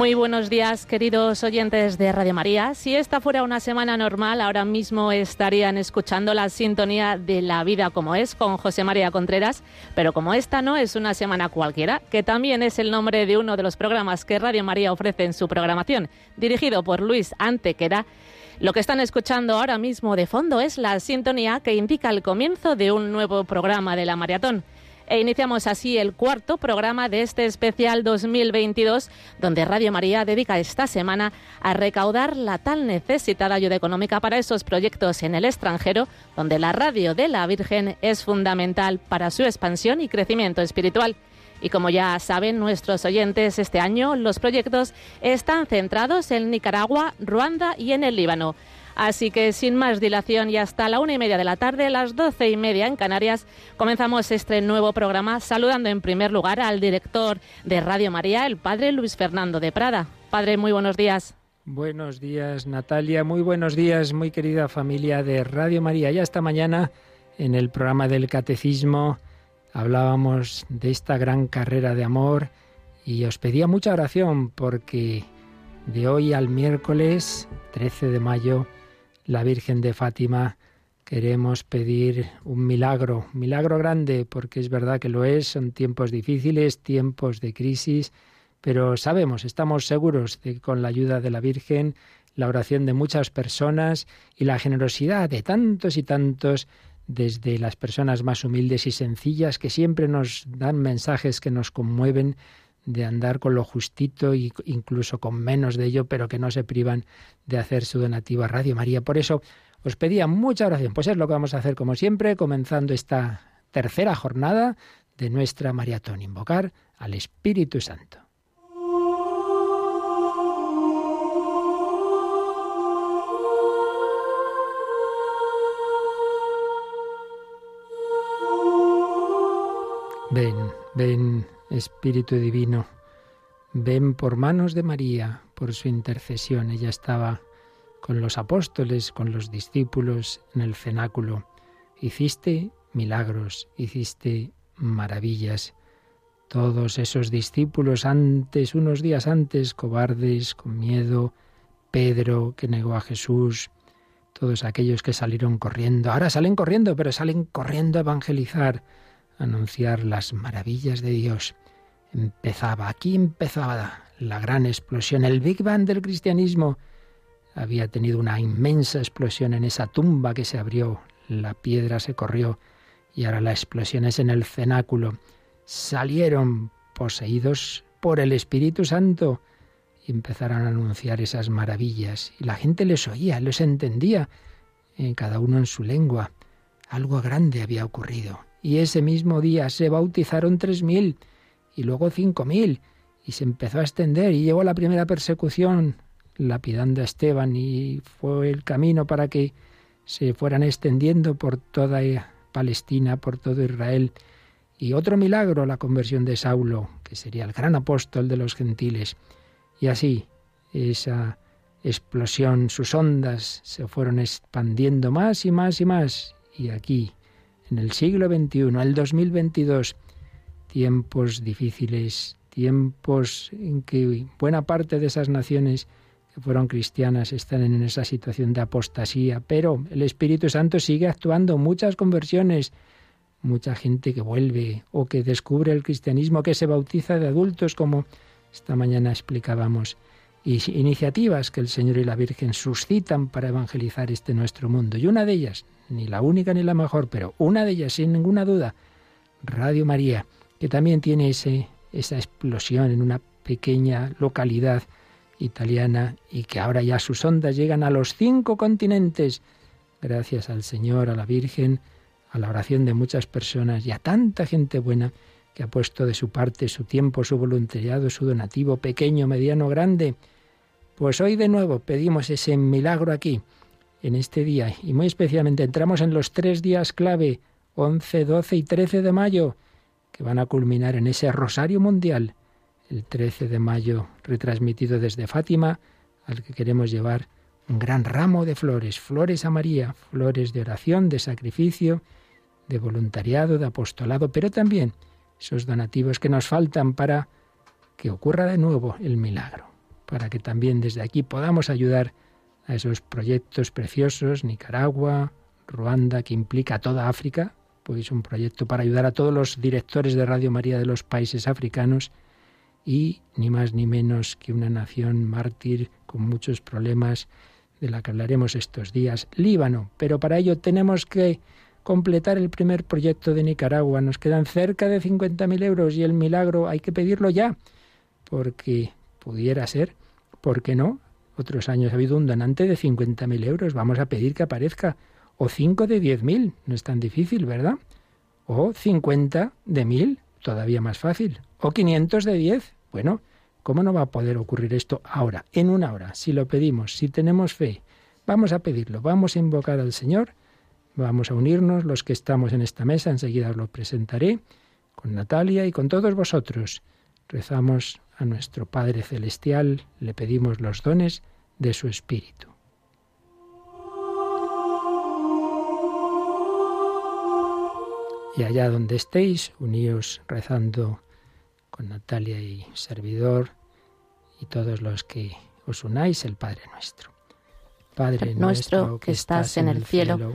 Muy buenos días, queridos oyentes de Radio María. Si esta fuera una semana normal, ahora mismo estarían escuchando la sintonía de La vida como es con José María Contreras, pero como esta no es una semana cualquiera, que también es el nombre de uno de los programas que Radio María ofrece en su programación, dirigido por Luis Antequera, lo que están escuchando ahora mismo de fondo es la sintonía que indica el comienzo de un nuevo programa de la maratón. E iniciamos así el cuarto programa de este especial 2022, donde Radio María dedica esta semana a recaudar la tal necesitada ayuda económica para esos proyectos en el extranjero, donde la radio de la Virgen es fundamental para su expansión y crecimiento espiritual. Y como ya saben nuestros oyentes, este año los proyectos están centrados en Nicaragua, Ruanda y en el Líbano. Así que sin más dilación y hasta la una y media de la tarde, las doce y media en Canarias, comenzamos este nuevo programa saludando en primer lugar al director de Radio María, el padre Luis Fernando de Prada. Padre, muy buenos días. Buenos días, Natalia. Muy buenos días, muy querida familia de Radio María. Ya esta mañana, en el programa del Catecismo, hablábamos de esta gran carrera de amor y os pedía mucha oración porque de hoy al miércoles 13 de mayo la Virgen de Fátima, queremos pedir un milagro, un milagro grande, porque es verdad que lo es, son tiempos difíciles, tiempos de crisis, pero sabemos, estamos seguros de que con la ayuda de la Virgen, la oración de muchas personas y la generosidad de tantos y tantos, desde las personas más humildes y sencillas, que siempre nos dan mensajes que nos conmueven, de andar con lo justito e incluso con menos de ello, pero que no se privan de hacer su donativo a Radio María. Por eso os pedía mucha oración. Pues es lo que vamos a hacer como siempre, comenzando esta tercera jornada de nuestra maratón, invocar al Espíritu Santo. Ven, ven Espíritu Divino, ven por manos de María, por su intercesión. Ella estaba con los apóstoles, con los discípulos en el cenáculo. Hiciste milagros, hiciste maravillas. Todos esos discípulos antes, unos días antes, cobardes, con miedo, Pedro que negó a Jesús, todos aquellos que salieron corriendo, ahora salen corriendo, pero salen corriendo a evangelizar, anunciar las maravillas de Dios empezaba, aquí empezaba la gran explosión, el Big Bang del cristianismo. Había tenido una inmensa explosión en esa tumba que se abrió, la piedra se corrió y ahora la explosión es en el cenáculo. Salieron poseídos por el Espíritu Santo y empezaron a anunciar esas maravillas. Y la gente les oía, les entendía, en cada uno en su lengua. Algo grande había ocurrido. Y ese mismo día se bautizaron tres mil y luego cinco mil, y se empezó a extender y llegó la primera persecución, lapidando a Esteban, y fue el camino para que se fueran extendiendo por toda Palestina, por todo Israel. Y otro milagro, la conversión de Saulo, que sería el gran apóstol de los gentiles. Y así, esa explosión, sus ondas se fueron expandiendo más y más y más. Y aquí, en el siglo XXI, el 2022, tiempos difíciles, tiempos en que buena parte de esas naciones que fueron cristianas están en esa situación de apostasía, pero el Espíritu Santo sigue actuando, muchas conversiones, mucha gente que vuelve o que descubre el cristianismo, que se bautiza de adultos, como esta mañana explicábamos, y iniciativas que el Señor y la Virgen suscitan para evangelizar este nuestro mundo. Y una de ellas, ni la única ni la mejor, pero una de ellas, sin ninguna duda, Radio María que también tiene ese, esa explosión en una pequeña localidad italiana y que ahora ya sus ondas llegan a los cinco continentes, gracias al Señor, a la Virgen, a la oración de muchas personas y a tanta gente buena que ha puesto de su parte su tiempo, su voluntariado, su donativo, pequeño, mediano, grande. Pues hoy de nuevo pedimos ese milagro aquí, en este día, y muy especialmente entramos en los tres días clave, 11, 12 y 13 de mayo, que van a culminar en ese Rosario Mundial, el 13 de mayo, retransmitido desde Fátima, al que queremos llevar un gran ramo de flores, flores a María, flores de oración, de sacrificio, de voluntariado, de apostolado, pero también esos donativos que nos faltan para que ocurra de nuevo el milagro. para que también desde aquí podamos ayudar a esos proyectos preciosos, Nicaragua, Ruanda, que implica toda África, pues un proyecto para ayudar a todos los directores de Radio María de los países africanos y ni más ni menos que una nación mártir con muchos problemas de la que hablaremos estos días, Líbano. Pero para ello tenemos que completar el primer proyecto de Nicaragua. Nos quedan cerca de 50.000 euros y el milagro hay que pedirlo ya, porque pudiera ser, ¿por qué no? Otros años ha habido un donante de 50.000 euros. Vamos a pedir que aparezca. O 5 de 10.000, no es tan difícil, ¿verdad? O 50 de 1.000, todavía más fácil. O 500 de 10. Bueno, ¿cómo no va a poder ocurrir esto ahora, en una hora? Si lo pedimos, si tenemos fe, vamos a pedirlo, vamos a invocar al Señor, vamos a unirnos los que estamos en esta mesa, enseguida os lo presentaré, con Natalia y con todos vosotros. Rezamos a nuestro Padre Celestial, le pedimos los dones de su Espíritu. Y allá donde estéis, uníos rezando con Natalia y servidor y todos los que os unáis, el Padre nuestro. Padre nuestro que estás en el cielo,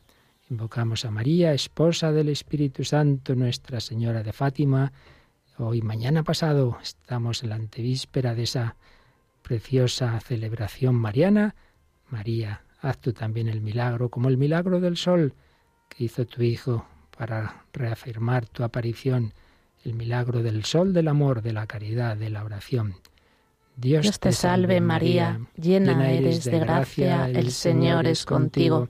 Invocamos a María, esposa del Espíritu Santo, Nuestra Señora de Fátima. Hoy, mañana pasado, estamos en la antevíspera de esa preciosa celebración mariana, María, haz tú también el milagro, como el milagro del sol que hizo tu Hijo para reafirmar tu aparición, el milagro del sol del amor, de la caridad, de la oración. Dios, te salve María, llena eres de gracia, el Señor es contigo.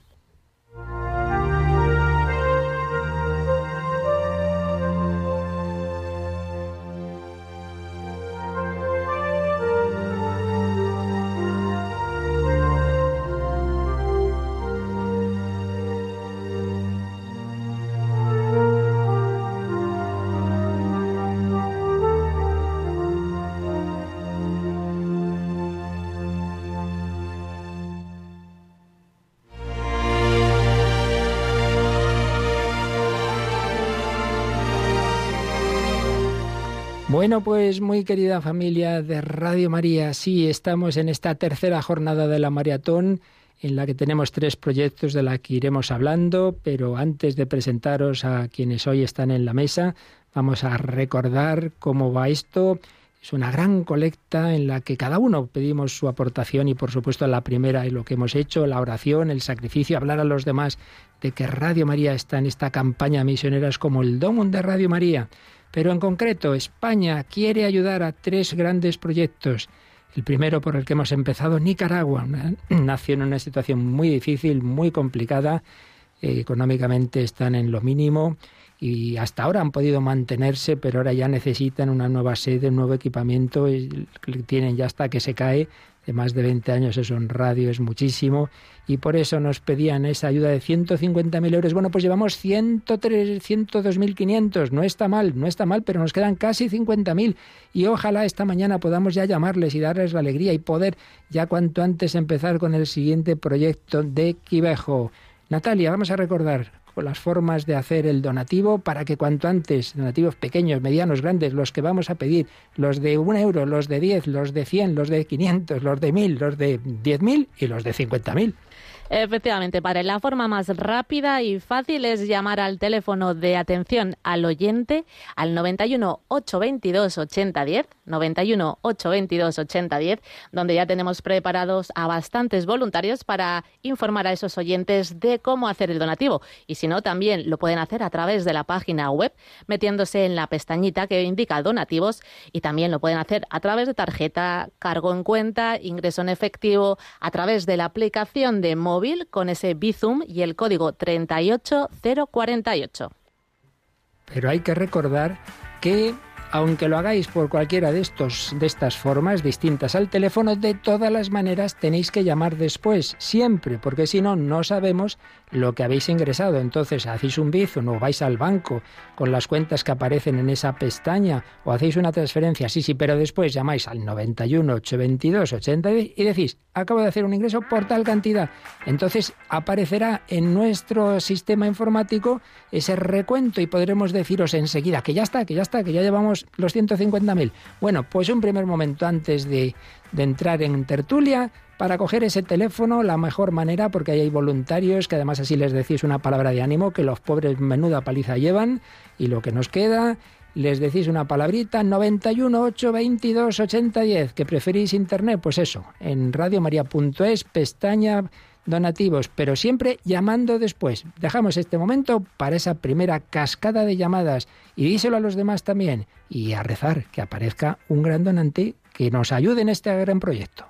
Bueno, pues muy querida familia de Radio María, sí, estamos en esta tercera jornada de la maratón en la que tenemos tres proyectos de la que iremos hablando, pero antes de presentaros a quienes hoy están en la mesa, vamos a recordar cómo va esto. Es una gran colecta en la que cada uno pedimos su aportación y por supuesto la primera y lo que hemos hecho, la oración, el sacrificio, hablar a los demás de que Radio María está en esta campaña misionera es como el Domum de Radio María. Pero en concreto, España quiere ayudar a tres grandes proyectos. El primero por el que hemos empezado, Nicaragua, una nación en una situación muy difícil, muy complicada. Eh, económicamente están en lo mínimo y hasta ahora han podido mantenerse, pero ahora ya necesitan una nueva sede, un nuevo equipamiento, y tienen ya hasta que se cae de más de 20 años, eso en radio es muchísimo, y por eso nos pedían esa ayuda de 150.000 euros. Bueno, pues llevamos 102.500, no está mal, no está mal, pero nos quedan casi 50.000 y ojalá esta mañana podamos ya llamarles y darles la alegría y poder ya cuanto antes empezar con el siguiente proyecto de Quivejo. Natalia, vamos a recordar con las formas de hacer el donativo para que cuanto antes, donativos pequeños, medianos, grandes, los que vamos a pedir, los de un euro, los de diez, los de cien, los de quinientos, los de mil, los de diez mil y los de cincuenta mil. Efectivamente, para la forma más rápida y fácil es llamar al teléfono de atención al oyente al 91 822 8010, 91 822 8010, donde ya tenemos preparados a bastantes voluntarios para informar a esos oyentes de cómo hacer el donativo. Y si no, también lo pueden hacer a través de la página web, metiéndose en la pestañita que indica donativos y también lo pueden hacer a través de tarjeta, cargo en cuenta, ingreso en efectivo, a través de la aplicación de móvil con ese Bizum y el código 38048. Pero hay que recordar que aunque lo hagáis por cualquiera de estos de estas formas distintas al teléfono, de todas las maneras tenéis que llamar después, siempre, porque si no no sabemos lo que habéis ingresado. Entonces, hacéis un bizum o vais al banco con las cuentas que aparecen en esa pestaña o hacéis una transferencia, sí, sí, pero después llamáis al 91 822 80 y decís, acabo de hacer un ingreso por tal cantidad. Entonces aparecerá en nuestro sistema informático ese recuento y podremos deciros enseguida que ya está, que ya está, que ya llevamos los 150.000. Bueno, pues un primer momento antes de, de entrar en tertulia, para coger ese teléfono, la mejor manera, porque ahí hay voluntarios que además así les decís una palabra de ánimo, que los pobres menuda paliza llevan, y lo que nos queda, les decís una palabrita, 91 8 22 80 10, que preferís internet, pues eso, en radiomaria.es, pestaña donativos, pero siempre llamando después. Dejamos este momento para esa primera cascada de llamadas y díselo a los demás también y a rezar que aparezca un gran donante que nos ayude en este gran proyecto.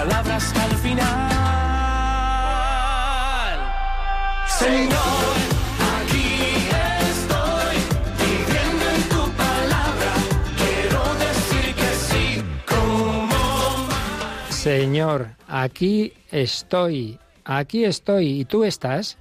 Palabras al final. Señor, Señor, aquí estoy, aquí estoy. ¿Y tú estás?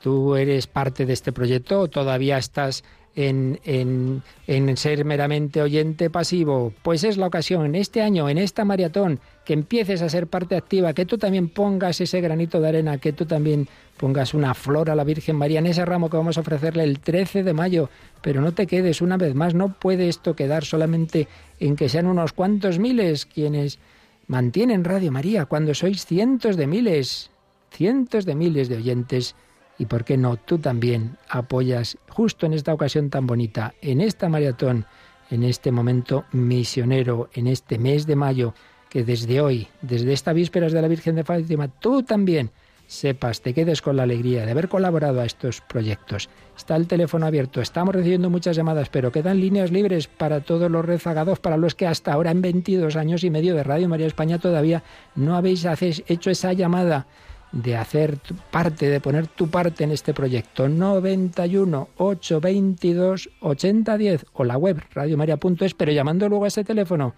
¿Tú eres parte de este proyecto o todavía estás en, en, en ser meramente oyente pasivo? Pues es la ocasión, en este año, en esta maratón, que empieces a ser parte activa, que tú también pongas ese granito de arena, que tú también pongas una flor a la Virgen María en ese ramo que vamos a ofrecerle el 13 de mayo. Pero no te quedes una vez más, no puede esto quedar solamente en que sean unos cuantos miles quienes mantienen Radio María, cuando sois cientos de miles, cientos de miles de oyentes. Y por qué no, tú también apoyas justo en esta ocasión tan bonita, en esta maratón en este momento misionero, en este mes de mayo, que desde hoy, desde esta vísperas de la Virgen de Fátima, tú también sepas, te quedes con la alegría de haber colaborado a estos proyectos. Está el teléfono abierto, estamos recibiendo muchas llamadas, pero quedan líneas libres para todos los rezagados, para los que hasta ahora en 22 años y medio de Radio María España todavía no habéis hecho esa llamada de hacer parte, de poner tu parte en este proyecto. 91 822 8010 o la web radiomaria.es, pero llamando luego a ese teléfono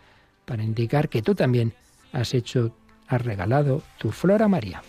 para indicar que tú también has hecho, has regalado tu flor a María.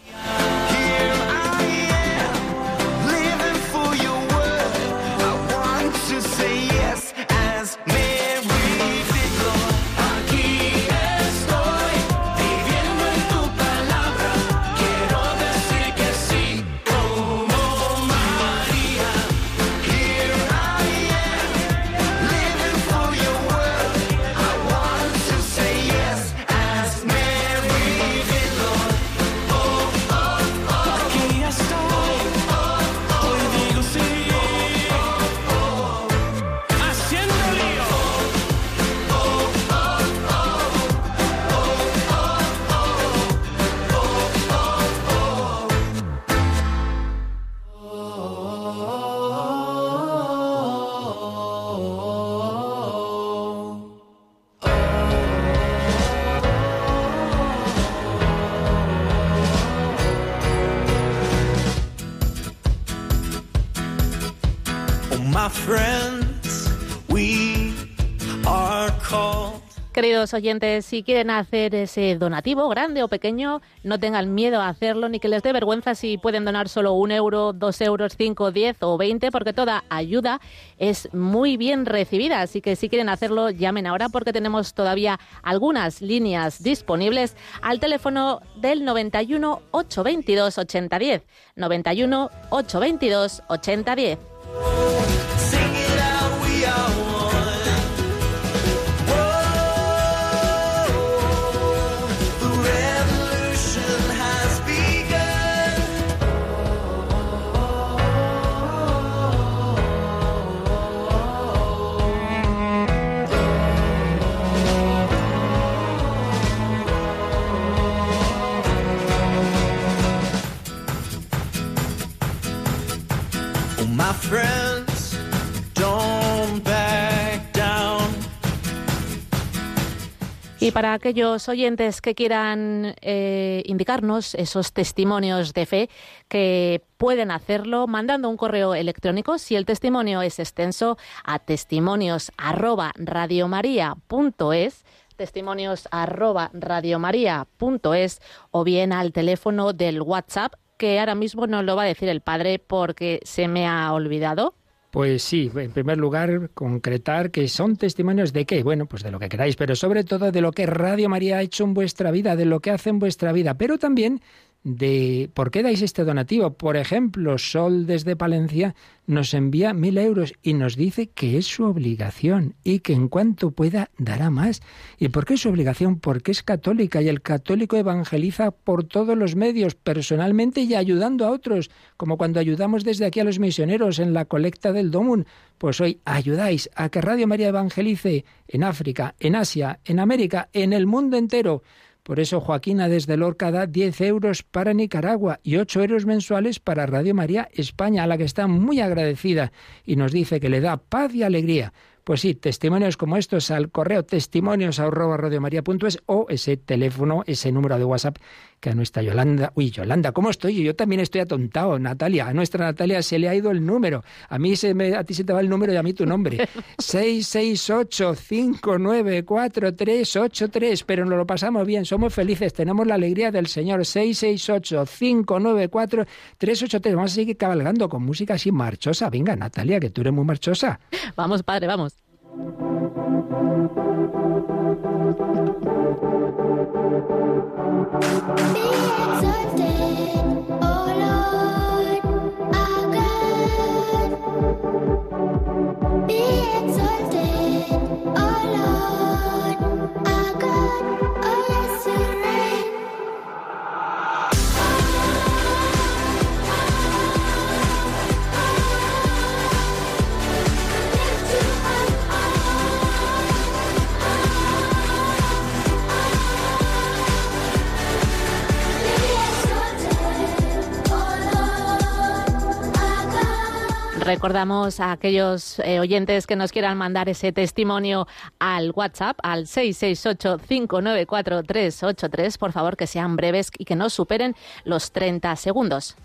Queridos oyentes, si quieren hacer ese donativo, grande o pequeño, no tengan miedo a hacerlo ni que les dé vergüenza si pueden donar solo un euro, dos euros, cinco, diez o veinte, porque toda ayuda es muy bien recibida. Así que si quieren hacerlo, llamen ahora porque tenemos todavía algunas líneas disponibles al teléfono del 91 822 8010. 91 822 8010. Y para aquellos oyentes que quieran eh, indicarnos esos testimonios de fe, que pueden hacerlo mandando un correo electrónico, si el testimonio es extenso, a testimonios testimonios o bien al teléfono del WhatsApp que ahora mismo no lo va a decir el padre porque se me ha olvidado. Pues sí, en primer lugar, concretar que son testimonios de qué, bueno, pues de lo que queráis, pero sobre todo de lo que Radio María ha hecho en vuestra vida, de lo que hace en vuestra vida, pero también de por qué dais este donativo. Por ejemplo, Sol desde Palencia nos envía mil euros y nos dice que es su obligación y que en cuanto pueda dará más. ¿Y por qué es su obligación? Porque es católica y el católico evangeliza por todos los medios, personalmente y ayudando a otros, como cuando ayudamos desde aquí a los misioneros en la colecta del Domun. Pues hoy ayudáis a que Radio María evangelice en África, en Asia, en América, en el mundo entero. Por eso Joaquina desde Lorca da 10 euros para Nicaragua y 8 euros mensuales para Radio María España, a la que está muy agradecida y nos dice que le da paz y alegría. Pues sí, testimonios como estos al correo testimonios o ese teléfono, ese número de WhatsApp que a nuestra Yolanda, uy, Yolanda, ¿cómo estoy? Yo también estoy atontado, Natalia, a nuestra Natalia se le ha ido el número, a mí se me, a ti se te va el número y a mí tu nombre. 668-594-383, pero nos lo pasamos bien, somos felices, tenemos la alegría del Señor. 668-594-383, vamos a seguir cabalgando con música así marchosa. Venga, Natalia, que tú eres muy marchosa. Vamos, padre, vamos. Be exalted, oh Lord, our God, oh yes, you're right. Recordamos a aquellos eh, oyentes que nos quieran mandar ese testimonio al WhatsApp, al 668-594-383. Por favor, que sean breves y que no superen los 30 segundos.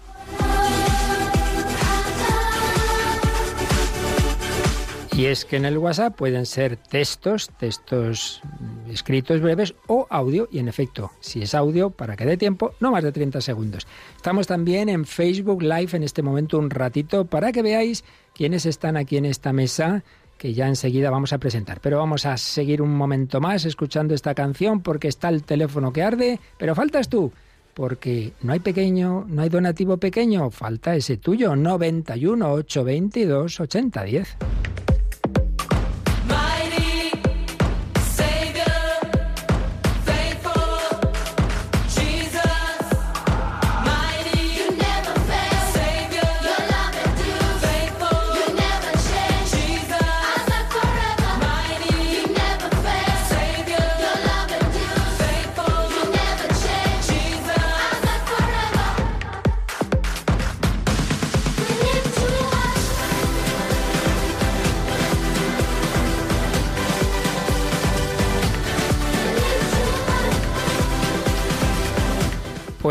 Y es que en el WhatsApp pueden ser textos, textos escritos breves o audio. Y en efecto, si es audio, para que dé tiempo, no más de 30 segundos. Estamos también en Facebook Live en este momento un ratito para que veáis quiénes están aquí en esta mesa que ya enseguida vamos a presentar. Pero vamos a seguir un momento más escuchando esta canción porque está el teléfono que arde, pero faltas tú. Porque no hay pequeño, no hay donativo pequeño, falta ese tuyo, 91 822 8010.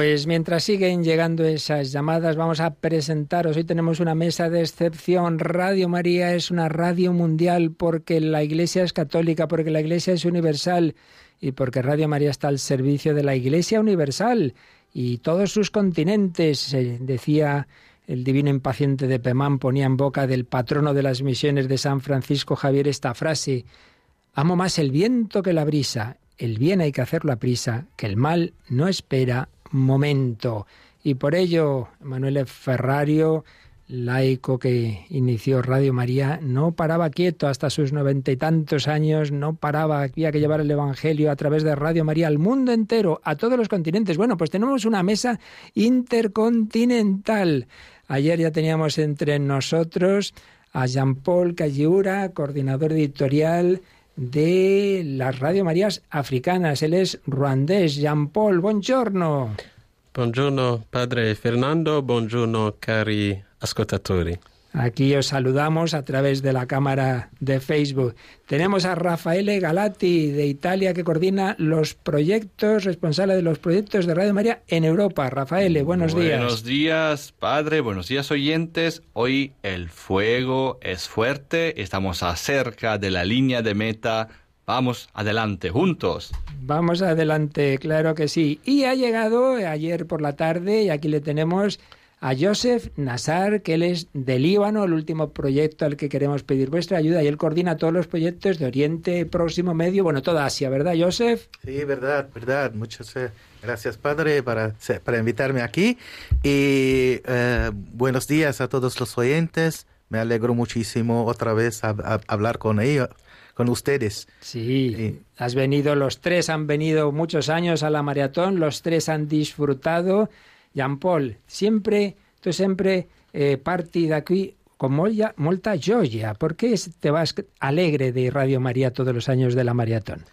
Pues mientras siguen llegando esas llamadas, vamos a presentaros. Hoy tenemos una mesa de excepción. Radio María es una radio mundial porque la Iglesia es católica, porque la Iglesia es universal y porque Radio María está al servicio de la Iglesia universal y todos sus continentes. decía el divino impaciente de Pemán, ponía en boca del patrono de las misiones de San Francisco Javier esta frase. Amo más el viento que la brisa. El bien hay que hacerlo a prisa, que el mal no espera momento. Y por ello, Manuel Ferrario, laico que inició Radio María, no paraba quieto hasta sus noventa y tantos años, no paraba, había que llevar el Evangelio a través de Radio María al mundo entero, a todos los continentes. Bueno, pues tenemos una mesa intercontinental. Ayer ya teníamos entre nosotros a Jean-Paul Calliura, coordinador editorial de las Radio Marías africanas. Él es ruandés. Jean-Paul, buongiorno. Buongiorno, padre Fernando. Buongiorno, cari ascoltatori. Aquí os saludamos a través de la cámara de Facebook. Tenemos a Rafaele Galati de Italia que coordina los proyectos, responsable de los proyectos de Radio María en Europa. Rafaele, buenos días. Buenos días, padre. Buenos días, oyentes. Hoy el fuego es fuerte. Estamos acerca de la línea de meta. Vamos adelante, juntos. Vamos adelante, claro que sí. Y ha llegado ayer por la tarde y aquí le tenemos a Joseph Nassar, que él es de Líbano, el último proyecto al que queremos pedir vuestra ayuda, y él coordina todos los proyectos de Oriente Próximo Medio, bueno, toda Asia, ¿verdad, Joseph? Sí, verdad, verdad. Muchas eh, gracias, Padre, para, para invitarme aquí. Y eh, buenos días a todos los oyentes. Me alegro muchísimo otra vez a, hablar con ellos con ustedes. Sí, has venido, los tres han venido muchos años a la maratón, los tres han disfrutado Jean Paul, sempre, tu sempre eh, parti d'aquí con molta, molta gioia. ¿Por qué te vas alegre de Radio María todos los años de la maratón?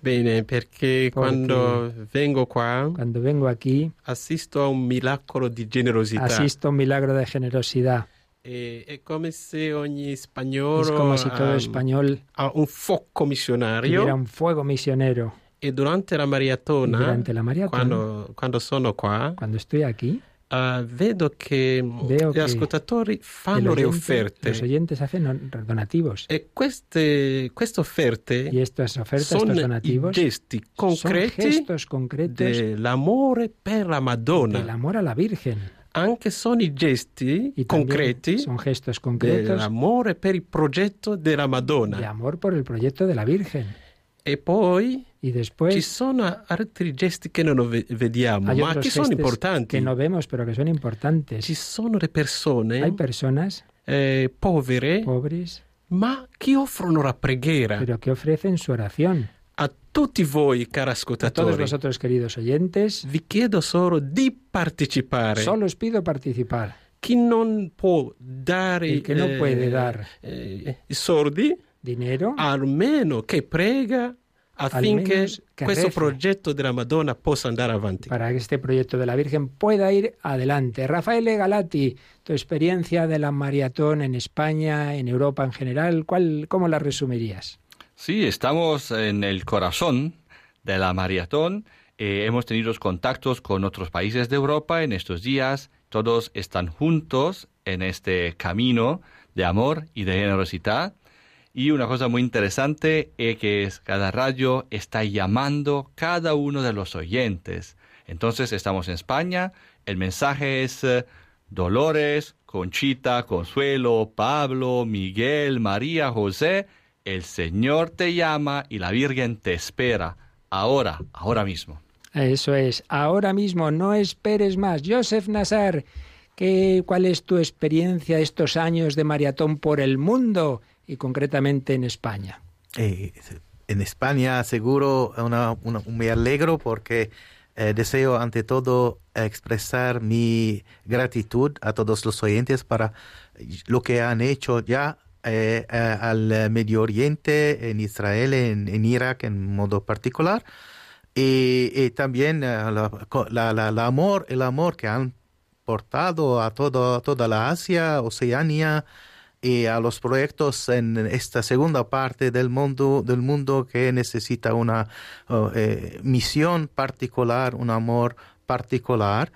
Bene, perché, quando vengo qua, cuando vengo aquí, assisto a un milagro di generosità. Asisto a un milagro de generosidad. E, è come se ogni spagnolo es como si todo um, español ha un fuoco missionario. Era un fuego misionero. E durante la maratona, durante la maratona quando, quando, sono qua, quando aquí, uh, vedo che veo gli ascoltatori fanno le offerte. Los oyentes hacen donativos. E queste, queste offerte, ofertas, sono gesti concreti dell'amore per la Madonna. Del amor a la Virgen. Anche sono i gesti concreti dell'amore per il progetto della Madonna. De amor por el proyecto de la Virgen. E poi Y después Ci sono altri gesti che non ve- vediamo, hay ma che sono importanti. que no vemos, pero que son importantes. Ci sono le persone Hay personas eh, povere, pobres, ma che offrono la preghiera. pero que ofrecen su oración. A tutti voi, cari A todos ascoltatori, vosotros, queridos oyentes, vi chiedo solo di partecipare. solo os pido participar. Chi non può dare Il che non eh, puede dar. eh, soldi, Dinero, almeno che prega affinché questo progetto della Madonna possa andare avanti. para que este proyecto de la Virgen pueda ir adelante. Rafael Galati, tu experiencia de la maratón en España, en Europa en general, ¿cuál, ¿cómo la resumirías? Sí, estamos en el corazón de la maratón. Eh, hemos tenido contactos con otros países de Europa en estos días. Todos están juntos en este camino de amor y de generosidad. Y una cosa muy interesante es que cada radio está llamando cada uno de los oyentes. Entonces estamos en España. El mensaje es eh, Dolores, Conchita, Consuelo, Pablo, Miguel, María, José. El Señor te llama y la Virgen te espera. Ahora, ahora mismo. Eso es, ahora mismo, no esperes más. Joseph Nassar, ¿qué, ¿cuál es tu experiencia estos años de maratón por el mundo y concretamente en España? Eh, en España seguro una- me alegro porque eh, deseo ante todo expresar mi gratitud a todos los oyentes para lo que han hecho ya eh, al Medio Oriente, en Israel, en, Irak en modo particular. Y, también la, la- el amor que han portado a todo, toda la Asia, Oceanía y a los proyectos en esta segunda parte del mundo, del mundo que necesita una oh, eh, misión particular, un amor particular.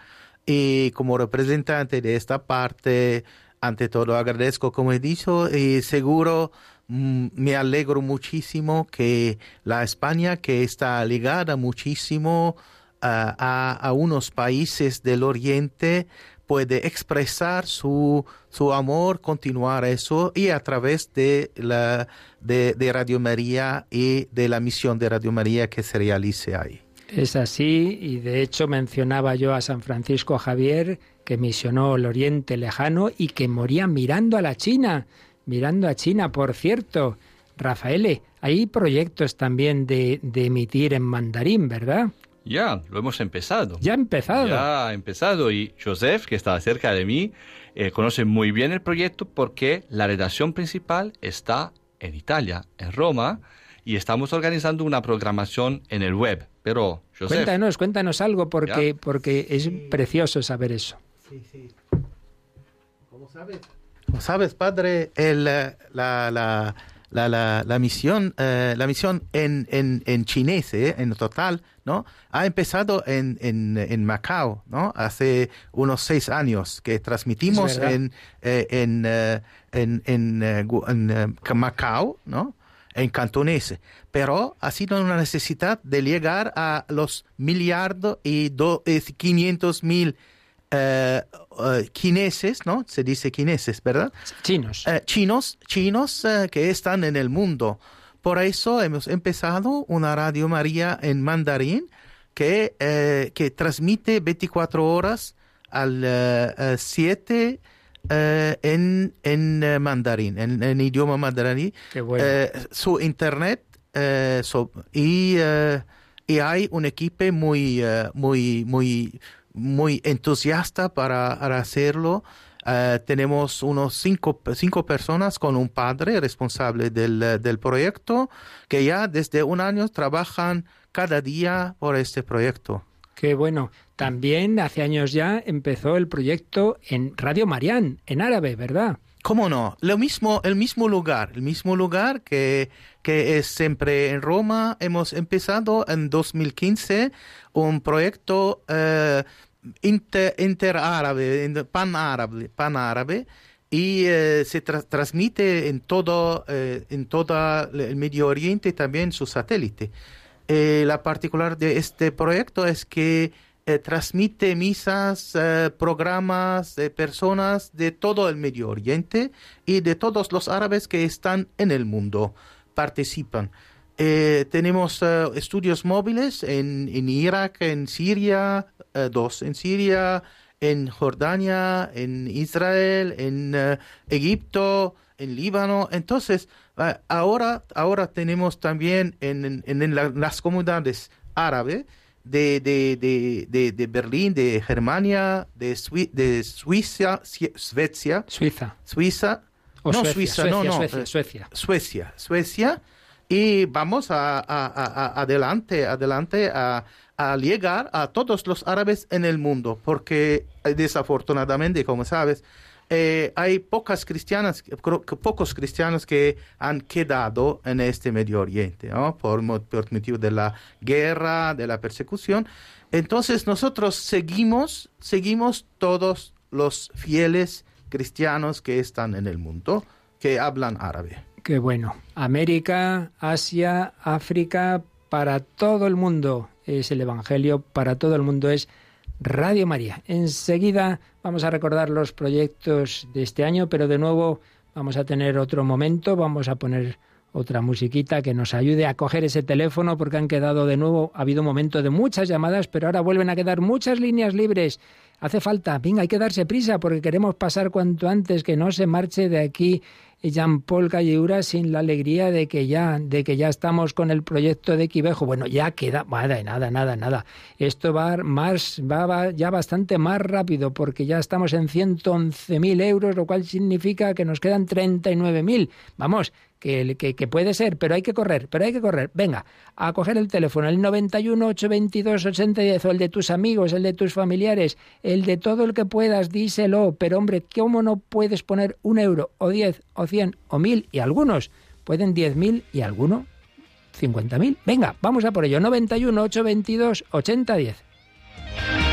Y como representante de esta parte, ante todo agradezco, como he dicho, y seguro mm, me alegro muchísimo que la España, que está ligada muchísimo ah, a, a unos países del Oriente, puede expresar su, su amor, continuar eso, y a través de, la, de, Radio María y de la misión de Radio María que se realice ahí. Es así, y de hecho mencionaba yo a San Francisco Javier, que misionó el Oriente Lejano y que moría mirando a la China, mirando a China, por cierto. Rafaele, hay proyectos también de, de emitir en mandarín, ¿verdad? Ya, lo hemos empezado. Ya ha empezado. Ya ha empezado y Joseph, que está cerca de mí, eh, conoce muy bien el proyecto porque la redacción principal está en Italia, en Roma, y estamos organizando una programación en el web. Pero, Joseph, Cuéntanos, cuéntanos algo, porque, Ya. porque es precioso saber eso. Como sabes, como sabes padre, el, eh, la, la, la, la, la misión, eh, la misión en, en, en chinés, eh, en total, ¿no? Ha empezado en, en, en Macao, ¿no? Hace unos seis años que transmitimos en, eh, en, en, en, Macao, ¿no? En cantonés. Pero ha sido una necesidad de llegar a los miliardos y do, eh, 500 mil eh, eh, chineses, ¿no? Se dice chineses, ¿verdad? Chinos. Eh, chinos, chinos que están en el mundo. Por eso hemos empezado una Radio María en mandarín que, que transmite 24 horas al 7 en, en mandarín, en, en idioma mandarín. Qué bueno. Su internet so- y, y hay un equipo muy, muy, muy, muy entusiasta para, para hacerlo. Eh, tenemos unos cinco, cinco personas con un padre responsable del, eh, del proyecto que ya desde un año trabajan cada día por este proyecto. Qué bueno. También hace años ya empezó el proyecto en Radio Marián, en árabe, ¿verdad? ¿Cómo no? Lo mismo, el mismo lugar, el mismo lugar que, que es siempre en Roma. Hemos empezado en 2015 un proyecto eh, inter, interárabe, in- panárabe, panárabe y eh, se tra- transmite en todo, eh, en todo el Medio Oriente también su satélite. Eh, la particular de este proyecto es que transmite misas, programas de personas de todo el Medio Oriente y de todos los árabes que están en el mundo. Participan. Eh, tenemos eh, estudios móviles en, en Irak, en Siria, eh, dos en Siria, en Jordania, en Israel, en Egipto, en Líbano. Entonces, ahora, ahora tenemos también en, en- en la- las comunidades árabes de, de, de, de, de Berlín, de Germania, de, Sui- de Suiza, Suecia, Suiza. Suiza, O no Suecia, Suiza, Suecia, no, no, Suecia, Suecia. Suecia, Suecia, y vamos a, a- a- adelante, adelante a, llegar a todos los árabes en el mundo, porque eh, desafortunadamente, como sabes, eh, hay pocas cristianas, pocos cristianos que han quedado en este Medio Oriente, por, por motivo de la guerra, de la persecución. Entonces nosotros seguimos, seguimos todos los fieles cristianos que están en el mundo, que hablan árabe. Qué bueno. América, Asia, África, para todo el mundo es el Evangelio, para todo el mundo es Radio María. Enseguida vamos a recordar los proyectos de este año, pero de nuevo vamos a tener otro momento, vamos a poner otra musiquita que nos ayude a coger ese teléfono porque han quedado de nuevo, ha habido un momento de muchas llamadas, pero ahora vuelven a quedar muchas líneas libres. Hace falta, venga, hay que darse prisa porque queremos pasar cuanto antes, que no se marche de aquí Jean-Paul Calleura sin la alegría de que ya, de que ya estamos con el proyecto de Quivejo. Bueno, ya queda, nada, nada, nada, nada. Esto va más, va, va ya bastante más rápido porque ya estamos en 111.000 euros, lo cual significa que nos quedan 39.000. Vamos, que, que, que, puede ser, pero hay que correr, pero hay que correr. Venga, a coger el teléfono, el 91 822 8010 o el de tus amigos, el de tus familiares, el de todo el que puedas, díselo. Pero hombre, ¿cómo no puedes poner un euro o 10 o 100 o 1000 y algunos pueden 10.000 y alguno 50.000? Venga, vamos a por ello. 91 822 8010.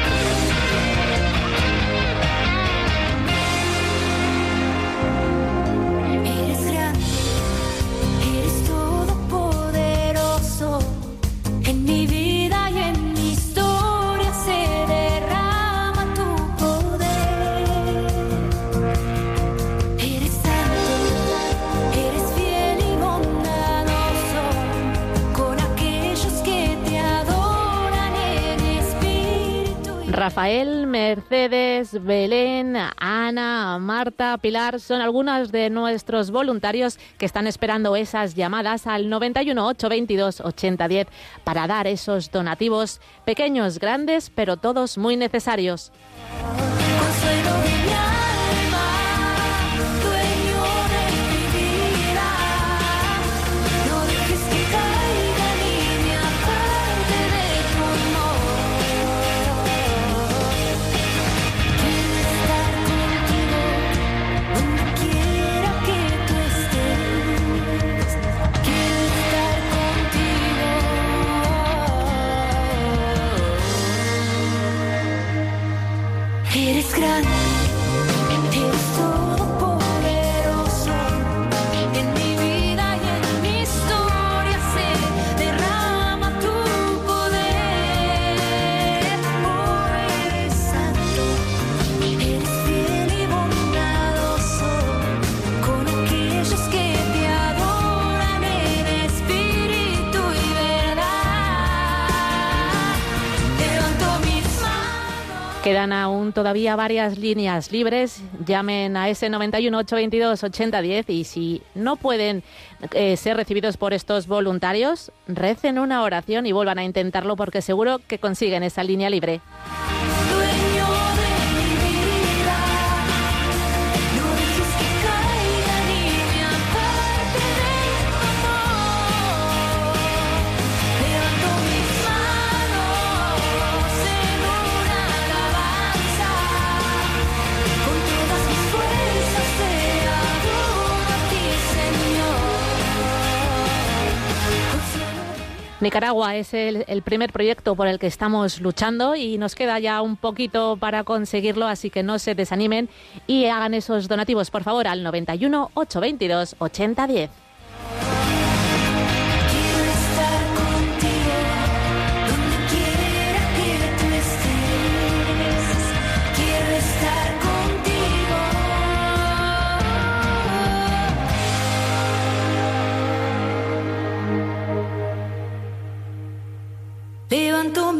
Rafael, Mercedes, Belén, Ana, Marta, Pilar son algunos de nuestros voluntarios que están esperando esas llamadas al 91 822 8010 para dar esos donativos pequeños, grandes, pero todos muy necesarios. Quedan aún todavía varias líneas libres. Llamen a ese 91 822 8010 y si no pueden eh, ser recibidos por estos voluntarios, recen una oración y vuelvan a intentarlo porque seguro que consiguen esa línea libre. Nicaragua es el, primer proyecto por el que estamos luchando y nos queda ya un poquito para conseguirlo, así que no se desanimen y hagan esos donativos, por favor, al 91 822 8010. quanto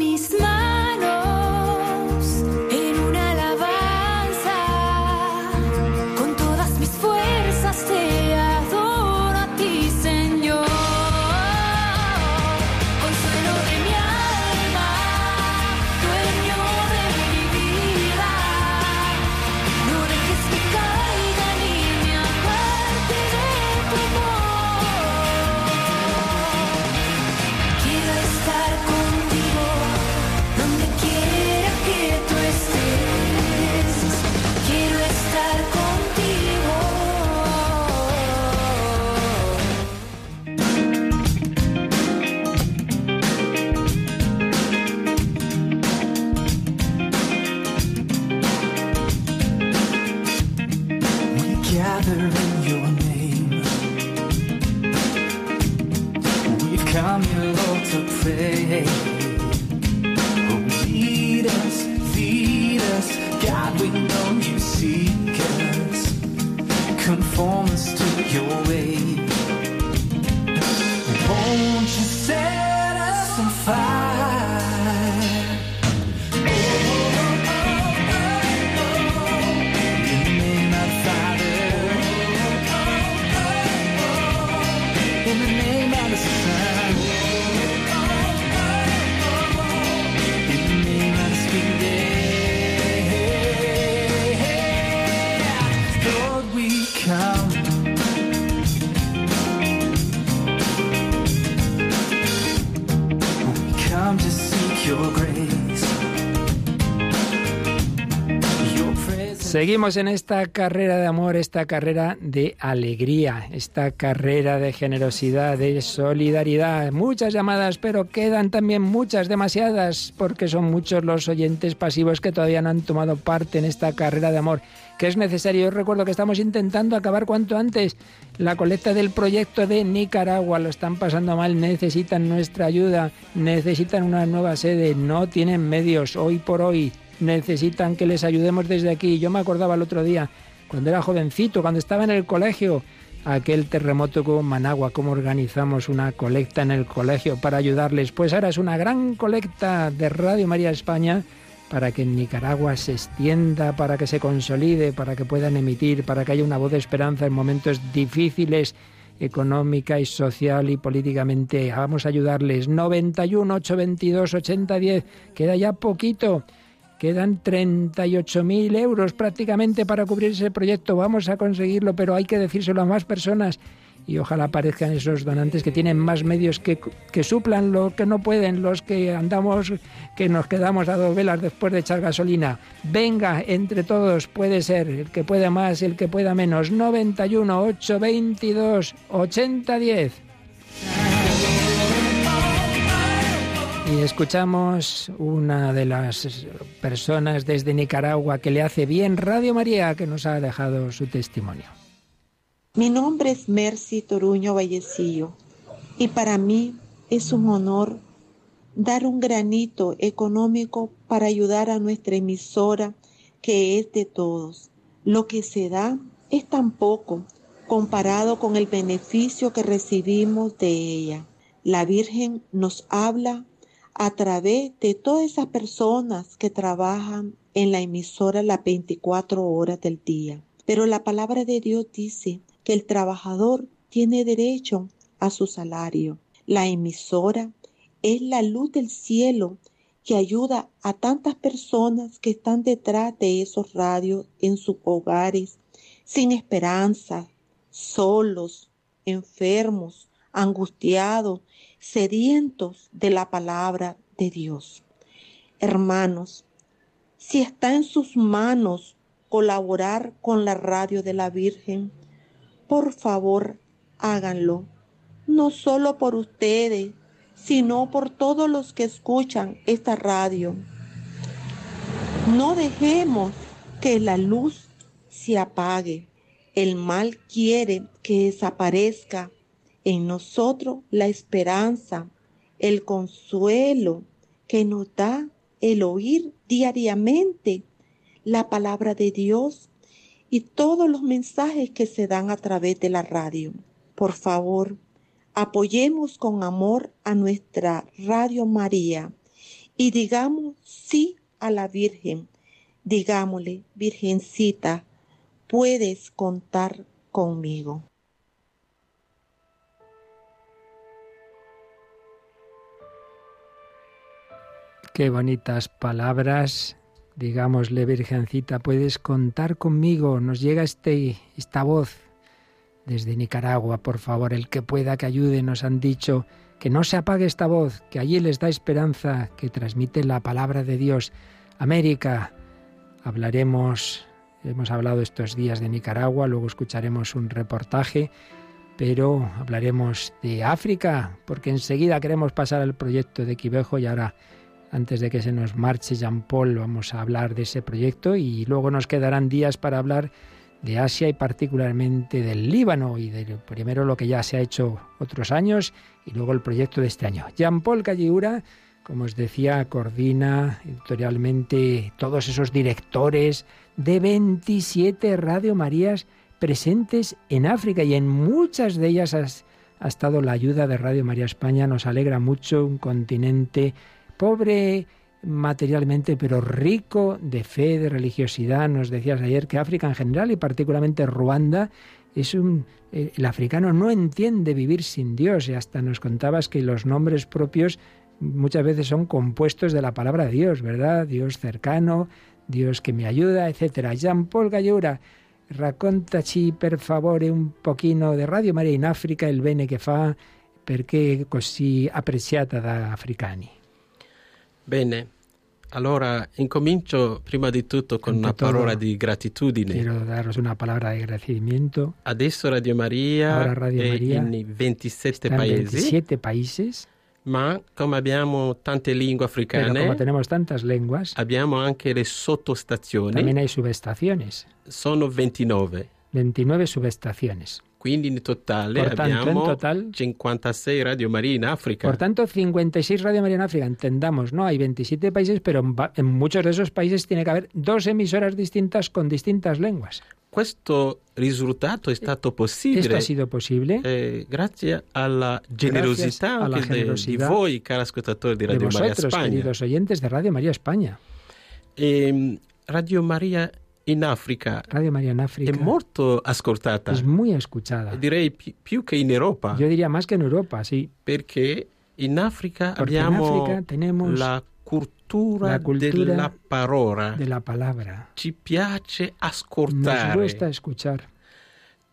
que eu. Seguimos en esta carrera de amor, esta carrera de alegría, esta carrera de generosidad, de solidaridad. Muchas llamadas, pero quedan también muchas, demasiadas, porque son muchos los oyentes pasivos que todavía no han tomado parte en esta carrera de amor, que es necesario. Yo recuerdo que estamos intentando acabar cuanto antes la colecta del proyecto de Nicaragua. Lo están pasando mal, necesitan nuestra ayuda, necesitan una nueva sede, no tienen medios hoy por hoy necesitan que les ayudemos desde aquí. Yo me acordaba el otro día, cuando era jovencito, cuando estaba en el colegio, aquel terremoto con Managua, cómo organizamos una colecta en el colegio para ayudarles. Pues ahora es una gran colecta de Radio María España para que en Nicaragua se extienda, para que se consolide, para que puedan emitir, para que haya una voz de esperanza en momentos difíciles económica y social y políticamente. Vamos a ayudarles. 91 822 8010. Queda ya poquito. Quedan 38.000 euros prácticamente para cubrir ese proyecto. Vamos a conseguirlo, pero hay que decírselo a más personas. Y ojalá aparezcan esos donantes que tienen más medios que, que suplan lo que no pueden, los que andamos, que nos quedamos a dos velas después de echar gasolina. Venga, entre todos, puede ser, el que pueda más, el que pueda menos. 91 822 8010. Y escuchamos una de las personas desde Nicaragua que le hace bien Radio María, que nos ha dejado su testimonio. Mi nombre es Mercy Toruño Vallecillo y para mí es un honor dar un granito económico para ayudar a nuestra emisora que es de todos. Lo que se da es tan poco comparado con el beneficio que recibimos de ella. La Virgen nos habla a través de todas esas personas que trabajan en la emisora las 24 horas del día. Pero la palabra de Dios dice que el trabajador tiene derecho a su salario. La emisora es la luz del cielo que ayuda a tantas personas que están detrás de esos radios en sus hogares, sin esperanza, solos, enfermos, angustiados, sedientos de la palabra de Dios. Hermanos, si está en sus manos colaborar con la radio de la Virgen, por favor háganlo, no solo por ustedes, sino por todos los que escuchan esta radio. No dejemos que la luz se apague. El mal quiere que desaparezca en nosotros la esperanza, el consuelo que nos da el oír diariamente la palabra de Dios y todos los mensajes que se dan a través de la radio. Por favor, apoyemos con amor a nuestra Radio María y digamos sí a la Virgen. Digámosle, Virgencita, puedes contar conmigo. Qué bonitas palabras. Digámosle, Virgencita, puedes contar conmigo. Nos llega este, esta voz desde Nicaragua, por favor, el que pueda que ayude. Nos han dicho que no se apague esta voz, que allí les da esperanza, que transmite la palabra de Dios. América, hablaremos, hemos hablado estos días de Nicaragua, luego escucharemos un reportaje, pero hablaremos de África, porque enseguida queremos pasar al proyecto de Quivejo y ahora antes de que se nos marche Jean Paul, vamos a hablar de ese proyecto y luego nos quedarán días para hablar de Asia y particularmente del Líbano y de primero lo que ya se ha hecho otros años y luego el proyecto de este año. Jean-Paul Calliura, como os decía, coordina editorialmente todos esos directores de 27 Radio Marías presentes en África y en muchas de ellas has- ha estado la ayuda de Radio María España. Nos alegra mucho un continente pobre materialmente, pero rico de fe, de religiosidad. Nos decías ayer que África en general y particularmente Ruanda es un eh, el africano no entiende vivir sin Dios y hasta nos contabas que los nombres propios muchas veces son compuestos de la palabra Dios, ¿verdad? Dios cercano, Dios que me ayuda, etcétera. Jean Paul Gallura, raccontaci per favore un pochino de Radio Maria in Africa il bene che fa perché così apprezzata da africani. Bene, allora incomincio prima di tutto con Ante una todo, parola di gratitudine. Quiero daros una palabra de agradecimiento. Adesso Radio Maria Ora Radio è Maria in 27 Está en paesi, 27 países, ma come abbiamo tante lingue africane, lenguas, abbiamo anche le sottostazioni, también hay sono 29. 29 subestaciones. Quindi in totale abbiamo en total- 56 Radio Maria in Africa. Por tanto, 56 Radio María en África, entendamos, ¿no? Hay 27 países, pero en en muchos de esos países tiene que haber dos emisoras distintas con distintas lenguas. Questo risultato è stato Esto possibile ha sido posible eh, grazie alla generosità alla anche de- di voi, cari ascoltatori di de Radio Maria vosotros, Spagna. queridos oyentes de Radio María España. E, Radio Maria in Africa Radio María en è molto ascoltata, es muy escuchada. direi pi- più che in Europa, Yo diría más que en Europa, sí. perché in Africa Porque abbiamo África tenemos la cultura, la cultura della parola. de la palabra. Ci piace Nos ascoltare. gusta escuchar.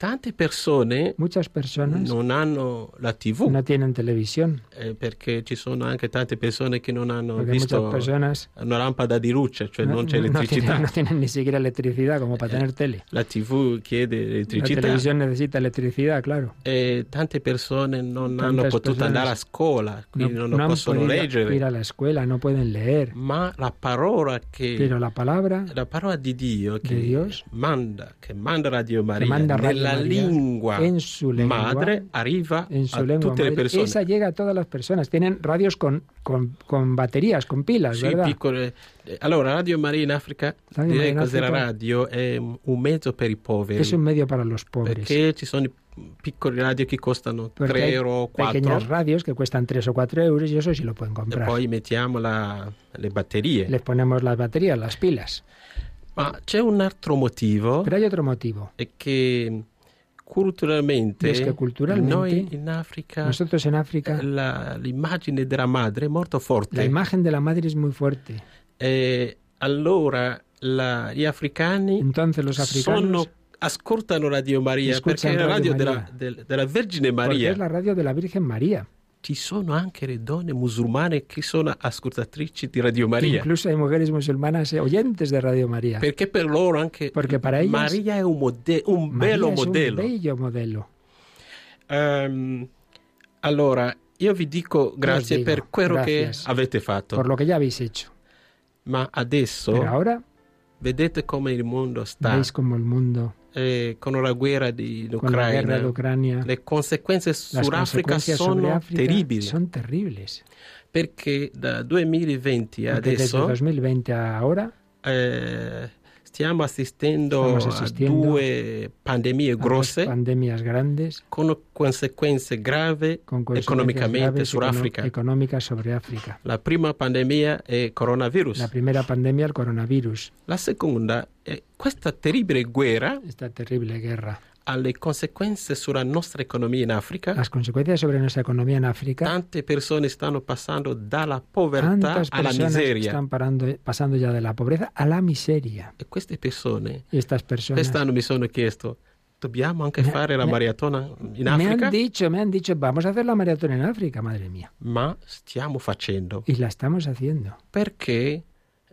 Tante persone Muchas personas non hanno la TV no tienen televisión, eh, perché ci sono anche tante persone che non hanno porque visto personas una lampada di luce, cioè no, non c'è no elettricità. tienen, no tienen ni siquiera electricidad como para tener tele. La TV chiede La elettricità televisión necesita electricidad, claro. e tante persone non Tantas hanno potuto andare a scuola, quindi non, no han possono podido leggere. ir a la escuela, no pueden leer. Ma la parola che Pero la palabra la parola di Dio che Dios, manda, che manda Radio Maria manda Radio María lingua en su lengua, madre arriva en su a lengua tutte madre, esa llega a todas las personas. Tienen radios con, con, con baterías, con pilas, Sì, ¿verdad? piccole. Allora, Radio Maria in Africa, Radio direi la è un mezzo per i poveri. Es un medio para los pobres. Perché ci sono piccoli radio che costano Porque 3 hay euro, 4 pequeñas radios que cuestan 3 o 4 euros y eso sí lo pueden e comprar. poi mettiamo la- le batterie. Les ponemos las baterías, las pilas. Ma c'è un altro motivo, Pero hay otro motivo. è che culturalmente, es que culturalmente, noi in Africa Nosotros en África, la- l'immagine della madre è molto forte. la imagen de la madre es muy fuerte. E allora la- gli africani Entonces los africanos, sono, ascoltano Radio Ascoltano è la radio Radio della, Maria. del- della Vergine porque Maria. es la radio de la Virgen María. Ci sono anche le donne musulmane che sono ascoltatrici di Radio Maria. Incluso hay mujeres musulmanas eh, oyentes de Radio María. Perché per loro anche Porque para ellas Maria è un, mode- un María bello modello. un bello modelo. Ehm, allora, io vi dico grazie dico, per quello che avete fatto. Por lo que ya habéis hecho. Ma adesso Pero ahora vedete come il mondo sta veis como el mundo, eh, con la guerra di con la guerra Ucraina. de Ucrania, Le conseguenze las sull'Africa consecuencias sobre sono África terribili son terribles. perché da 2020 Porque desde adesso 2020 a ahora eh, stiamo assistendo Stiamo a assistendo due pandemie a grosse con conseguenze gravi con consecuencias economicamente sull'Africa. La prima pandemia è coronavirus. La primera pandemia, el coronavirus, La seconda è questa terribile guerra esta terrible guerra. Ha le conseguenze sulla nostra economia in Africa. Las consecuencias sobre nuestra economía en África, Tante persone stanno passando dalla povertà alla miseria. están parando, pasando ya de la pobreza a la miseria. E queste persone, personas quest'anno mi sono chiesto, dobbiamo anche Me- fare la me- maratona in me Africa? han dicho, me han dicho, vamos a hacer la maratón en África, madre mía. Ma stiamo facendo Y la estamos haciendo. perché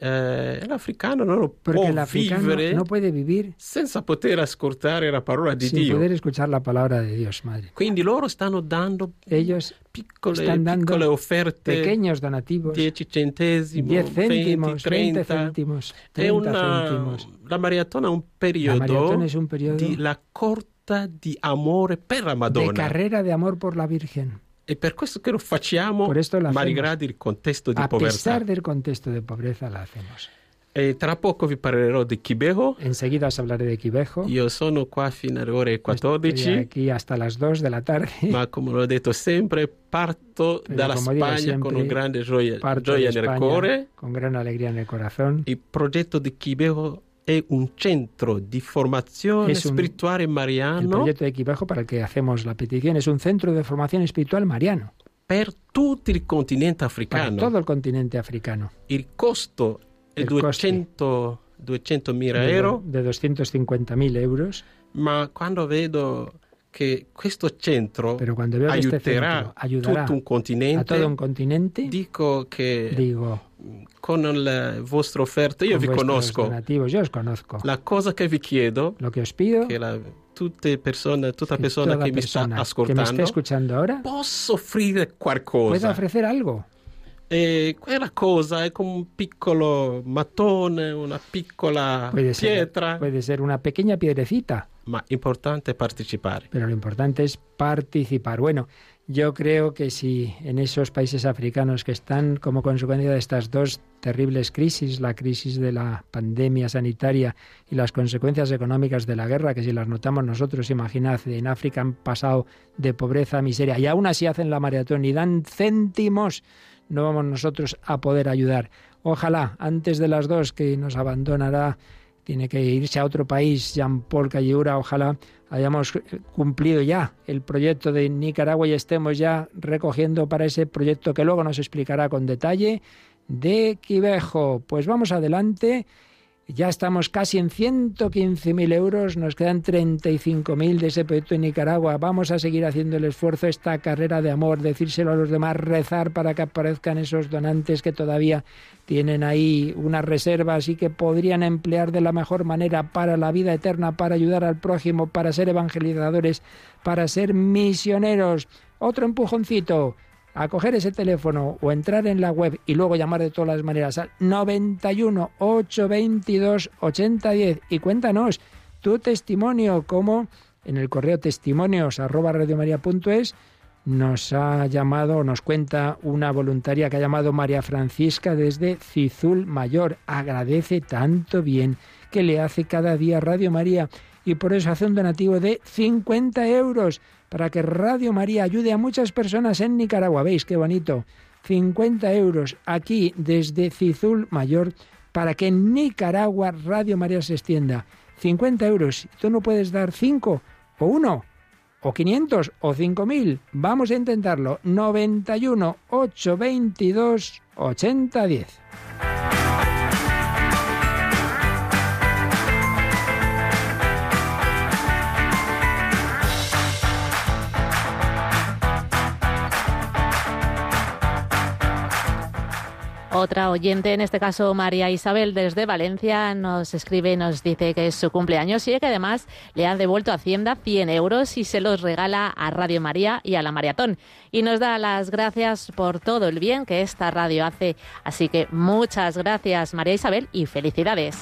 eh, l'africano non Porque può vivere no puede vivir senza poter ascoltare la parola di sin Dio. poder escuchar la palabra de Dios, madre. Quindi loro stanno dando Ellos piccole, están dando piccole offerte, pequeños donativos, 10 centesimi, 10 céntimos, 20, 20 30. céntimos, È 30 una, la maratona è un periodo un periodo di la corta di amore per la de Madonna. carrera de amor por la Virgen. E per questo che lo facciamo, malgrado il contesto di A povertà. pesar del contexto de pobreza la hacemos. E tra poco vi parlerò di Kibeho. Enseguida os hablaré de Quivejo. Io sono qua fino alle ore Estoy 14, aquí hasta las 2 de la tarde. ma come l'ho detto sempre, parto Pero dalla como digo Spagna con un grande gioia, gioia nel cuore. con gran alegría en el corazón. Il progetto di Kibeho è un centro di formazione Es un- spirituale El mariano proyecto de Quivejo para el que hacemos la petición es un centro de formación espiritual mariano per tutto il continente para africano. todo el continente africano. Il costo è Il 200 200.000 De, euro, de 250.000 euros. ma cuando veo que este aiuterà centro ayudará tutto un a continente, todo un continente, dico che digo, con la vostra offerta io vi conosco. os conozco. La cosa che vi chiedo Lo que os pido, che la, tutte persone, tutta que persona che mi sta que ascoltando esté escuchando ahora posso offrire qualcosa. ofrecer algo. E quella cosa è come un piccolo mattone, una piccola Puede ser, pietra, puede ser una pequeña piedrecita, ma importante partecipare. pero lo importante es participar. Bueno, yo creo que si en esos países africanos que están como consecuencia de estas dos terribles crisis, la crisis de la pandemia sanitaria y las consecuencias económicas de la guerra, que si las notamos nosotros, imaginad, en África han pasado de pobreza a miseria y aún así hacen la maratón y dan céntimos, no vamos nosotros a poder ayudar. Ojalá, antes de las dos que nos abandonará tiene que irse a otro país, Jean-Paul Callura, ojalá hayamos cumplido ya el proyecto de Nicaragua y estemos ya recogiendo para ese proyecto que luego nos explicará con detalle de Quivejo. Pues vamos adelante. Ya estamos casi en 115.000 euros, nos quedan 35.000 de ese proyecto en Nicaragua. Vamos a seguir haciendo el esfuerzo, esta carrera de amor, decírselo a los demás, rezar para que aparezcan esos donantes que todavía tienen ahí unas reservas y que podrían emplear de la mejor manera para la vida eterna, para ayudar al prójimo, para ser evangelizadores, para ser misioneros. Otro empujoncito a coger ese teléfono o entrar en la web y luego llamar de todas las maneras al 91 822 8010 y cuéntanos tu testimonio como en el correo testimonios arroba radiomaria.es nos ha llamado, nos cuenta una voluntaria que ha llamado María Francisca desde Cizul Mayor. Agradece tanto bien que le hace cada día Radio María y por eso hace un donativo de 50 euros para que Radio María ayude a muchas personas en Nicaragua. ¿Veis qué bonito? 50 euros aquí desde Cizul Mayor para que en Nicaragua Radio María se extienda. 50 euros. Tú no puedes dar 5 o 1 o 500 o 5000. Vamos a intentarlo. 91 822 8010. Otra oyente, en este caso María Isabel desde Valencia, nos escribe, nos dice que es su cumpleaños y que además le han devuelto a Hacienda 100 euros y se los regala a Radio María y a la Maratón. Y nos da las gracias por todo el bien que esta radio hace. Así que muchas gracias María Isabel y felicidades.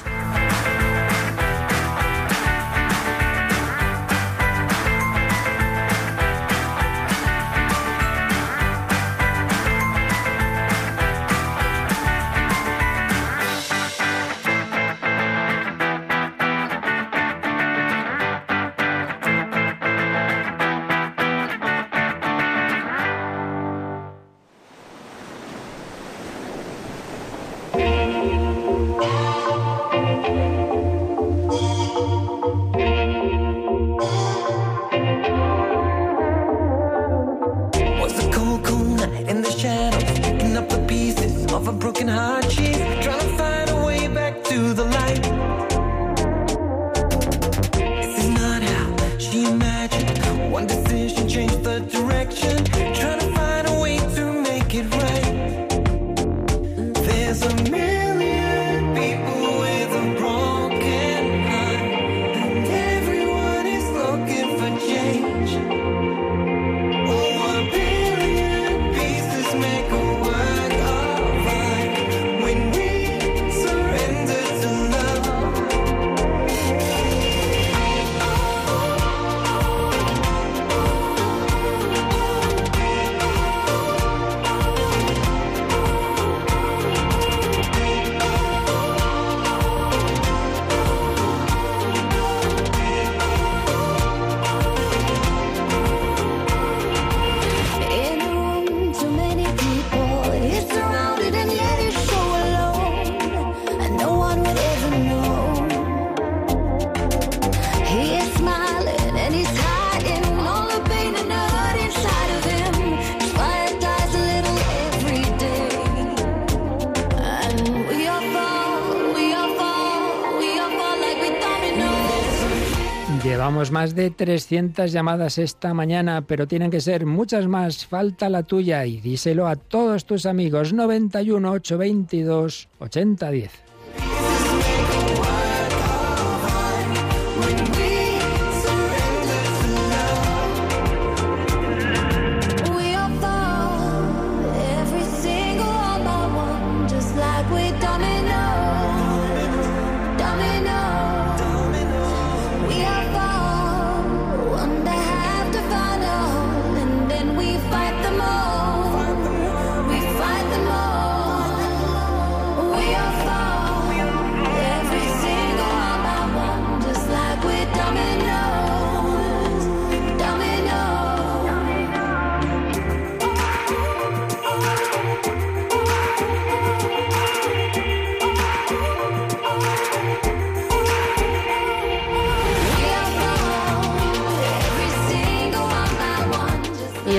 Más de 300 llamadas esta mañana, pero tienen que ser muchas más. Falta la tuya y díselo a todos tus amigos. 91 822 8010.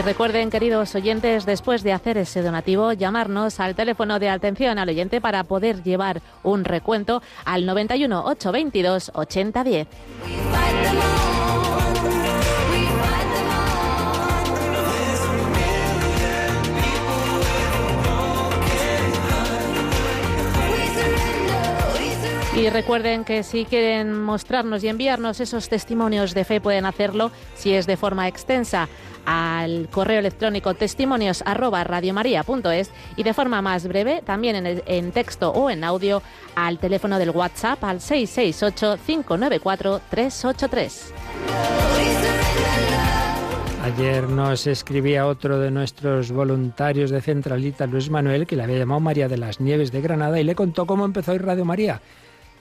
Recuerden, queridos oyentes, después de hacer ese donativo, llamarnos al teléfono de atención al oyente para poder llevar un recuento al 91 822 8010. Y recuerden que si quieren mostrarnos y enviarnos esos testimonios de fe pueden hacerlo si es de forma extensa al correo electrónico testimonios y de forma más breve también en, en texto o en audio al teléfono del WhatsApp al 668 594 383. Ayer nos escribía otro de nuestros voluntarios de Centralita, Luis Manuel, que le había llamado María de las Nieves de Granada y le contó cómo empezó ir Radio María.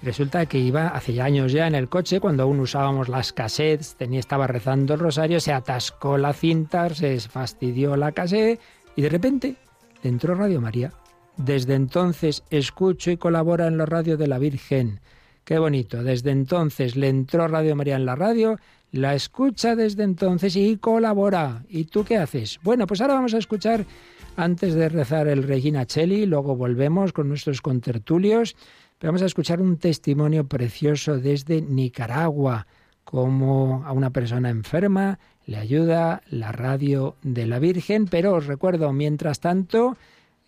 Resulta que iba hace años ya en el coche, cuando aún usábamos las cassettes, tenía, estaba rezando el rosario, se atascó la cinta, se fastidió la cassette y de repente entró Radio María. Desde entonces escucho y colabora en la radio de la Virgen. Qué bonito. Desde entonces le entró Radio María en la radio, la escucha desde entonces y colabora. ¿Y tú qué haces? Bueno, pues ahora vamos a escuchar, antes de rezar el Regina Cheli, luego volvemos con nuestros contertulios. Vamos a escuchar un testimonio precioso desde Nicaragua, como a una persona enferma le ayuda la radio de la Virgen. Pero os recuerdo, mientras tanto,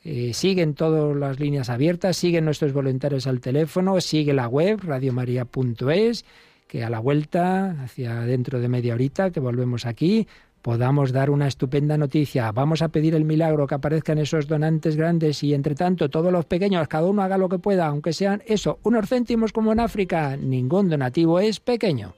eh, siguen todas las líneas abiertas, siguen nuestros voluntarios al teléfono, sigue la web radiomaria.es, que a la vuelta, hacia dentro de media horita, que volvemos aquí, podamos dar una estupenda noticia. Vamos a pedir el milagro, que aparezcan esos donantes grandes y entre tanto todos los pequeños, cada uno haga lo que pueda, aunque sean eso, unos céntimos como en África. Ningún donativo es pequeño.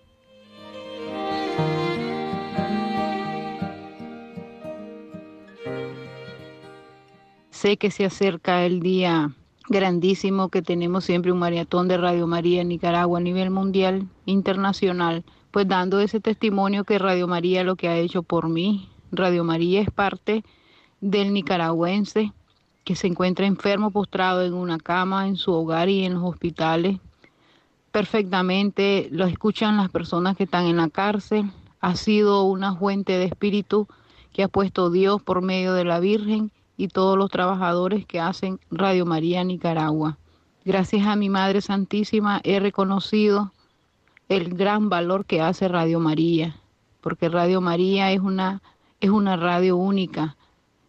Sé que se acerca el día grandísimo que tenemos siempre un maratón de Radio María en Nicaragua a nivel mundial, internacional, pues dando ese testimonio que Radio María lo que ha hecho por mí. Radio María es parte del nicaragüense que se encuentra enfermo, postrado en una cama, en su hogar y en los hospitales. Perfectamente lo escuchan las personas que están en la cárcel. Ha sido una fuente de espíritu que ha puesto Dios por medio de la Virgen y todos los trabajadores que hacen Radio María Nicaragua. Gracias a mi Madre Santísima he reconocido el gran valor que hace Radio María, porque Radio María es una, es una radio única,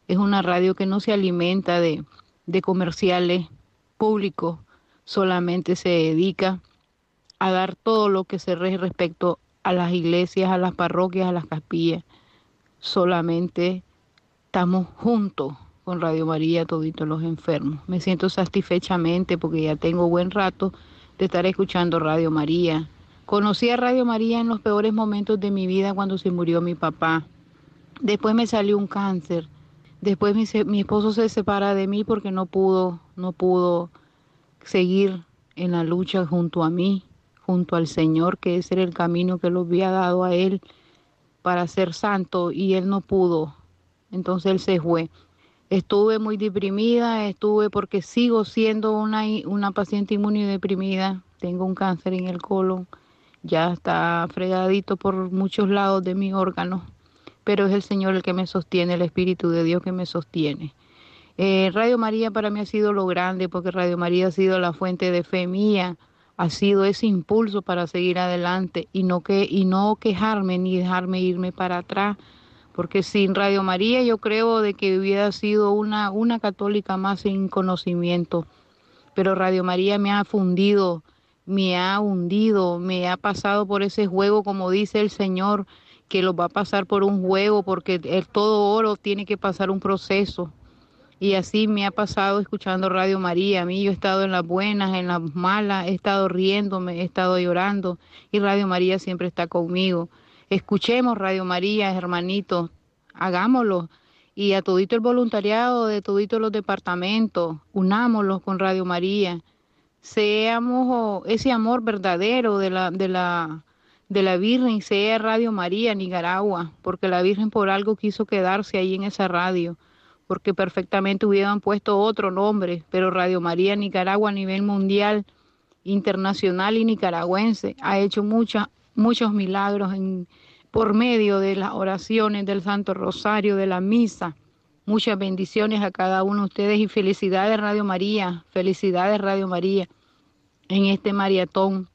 es una radio que no se alimenta de, de comerciales públicos, solamente se dedica a dar todo lo que se re respecto a las iglesias, a las parroquias, a las capillas. Solamente estamos juntos con Radio María, toditos los enfermos. Me siento satisfechamente porque ya tengo buen rato de estar escuchando Radio María. Conocí a Radio María en los peores momentos de mi vida cuando se murió mi papá. Después me salió un cáncer. Después mi, mi esposo se separa de mí porque no pudo, no pudo seguir en la lucha junto a mí, junto al Señor, que ese era el camino que lo había dado a él para ser santo y él no pudo. Entonces él se fue. Estuve muy deprimida, estuve porque sigo siendo una, una paciente inmunodeprimida. Tengo un cáncer en el colon, ya está fregadito por muchos lados de mis órganos, pero es el Señor el que me sostiene, el Espíritu de Dios que me sostiene. Eh, Radio María para mí ha sido lo grande porque Radio María ha sido la fuente de fe mía, ha sido ese impulso para seguir adelante y no que y no quejarme ni dejarme irme para atrás porque sin Radio María yo creo de que hubiera sido una una católica más sin conocimiento pero Radio María me ha fundido me ha hundido me ha pasado por ese juego como dice el Señor que lo va a pasar por un juego porque el todo oro tiene que pasar un proceso y así me ha pasado escuchando Radio María. A mí yo he estado en las buenas, en las malas, he estado riéndome, he estado llorando y Radio María siempre está conmigo. Escuchemos Radio María, hermanitos, hagámoslo. Y a todito el voluntariado de todito los departamentos, unámoslos con Radio María. Seamos ese amor verdadero de la, de la, de la Virgen, sea Radio María, Nicaragua, porque la Virgen por algo quiso quedarse ahí en esa radio porque perfectamente hubieran puesto otro nombre, pero Radio María Nicaragua a nivel mundial, internacional y nicaragüense ha hecho mucha, muchos milagros en, por medio de las oraciones del Santo Rosario, de la misa. Muchas bendiciones a cada uno de ustedes y felicidades Radio María, felicidades Radio María en este maratón